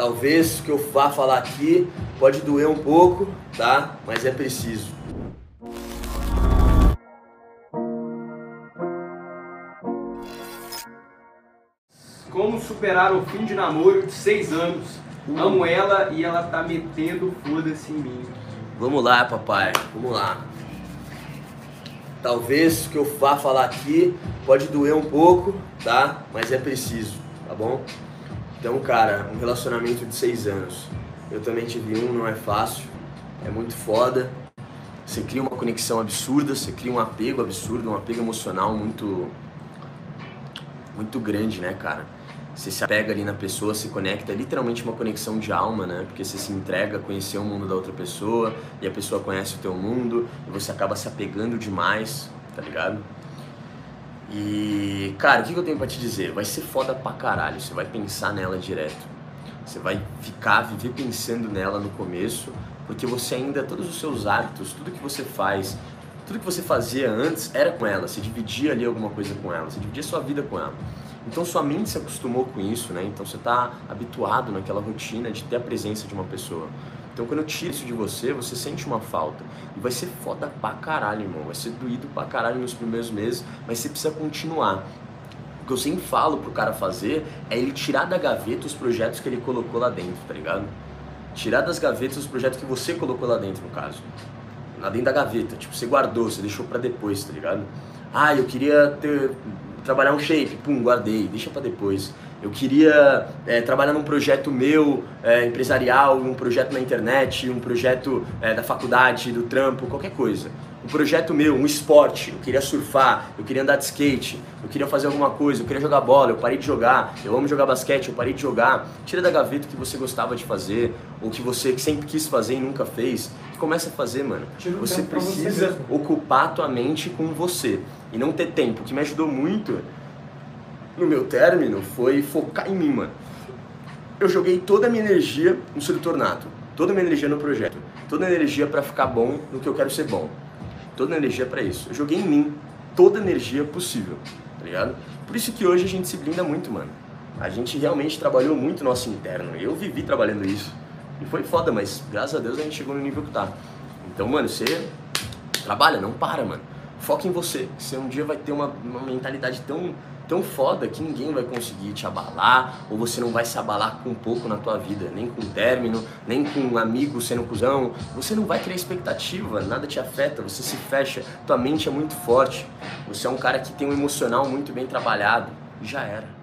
Talvez o que eu vá falar aqui pode doer um pouco, tá? Mas é preciso. Como superar o fim de namoro de seis anos? Amo ela e ela tá metendo foda-se em mim. Vamos lá, papai. Vamos lá. Talvez o que eu vá falar aqui pode doer um pouco, tá? Mas é preciso, tá bom? Então, cara, um relacionamento de seis anos. Eu também tive um, não é fácil. É muito foda. Você cria uma conexão absurda, você cria um apego absurdo, um apego emocional muito muito grande, né, cara? Você se apega ali na pessoa, se conecta, é literalmente uma conexão de alma, né? Porque você se entrega a conhecer o mundo da outra pessoa e a pessoa conhece o teu mundo e você acaba se apegando demais, tá ligado? E, cara, o que eu tenho pra te dizer? Vai ser foda pra caralho, você vai pensar nela direto. Você vai ficar, viver pensando nela no começo, porque você ainda, todos os seus hábitos, tudo que você faz, tudo que você fazia antes era com ela, você dividia ali alguma coisa com ela, você dividia sua vida com ela. Então sua mente se acostumou com isso, né? Então você está habituado naquela rotina de ter a presença de uma pessoa. Então quando eu tiro isso de você, você sente uma falta. E vai ser foda pra caralho, irmão. Vai ser doído pra caralho nos primeiros meses, mas você precisa continuar. O que eu sempre falo pro cara fazer é ele tirar da gaveta os projetos que ele colocou lá dentro, tá ligado? Tirar das gavetas os projetos que você colocou lá dentro, no caso. Lá dentro da gaveta. Tipo, você guardou, você deixou para depois, tá ligado? Ah, eu queria ter trabalhar um shape, pum, guardei, deixa para depois. Eu queria é, trabalhar num projeto meu, é, empresarial, um projeto na internet, um projeto é, da faculdade, do trampo, qualquer coisa. Um projeto meu, um esporte, eu queria surfar, eu queria andar de skate, eu queria fazer alguma coisa, eu queria jogar bola, eu parei de jogar, eu amo jogar basquete, eu parei de jogar. Tira da gaveta o que você gostava de fazer, ou que você sempre quis fazer e nunca fez. E começa a fazer, mano. Você precisa você ocupar a tua mente com você e não ter tempo. O que me ajudou muito no meu término foi focar em mim, mano. Eu joguei toda a minha energia no sedutor toda a minha energia no projeto, toda a energia para ficar bom no que eu quero ser bom, toda a energia para isso. Eu joguei em mim toda a energia possível, tá ligado? Por isso que hoje a gente se blinda muito, mano. A gente realmente trabalhou muito nosso interno. Eu vivi trabalhando isso. E foi foda, mas graças a Deus a gente chegou no nível que tá. Então, mano, você trabalha, não para, mano. Foca em você. Você um dia vai ter uma, uma mentalidade tão, tão foda que ninguém vai conseguir te abalar, ou você não vai se abalar com pouco na tua vida, nem com término, nem com um amigo sendo cuzão. Você não vai criar expectativa, nada te afeta, você se fecha, tua mente é muito forte. Você é um cara que tem um emocional muito bem trabalhado. Já era.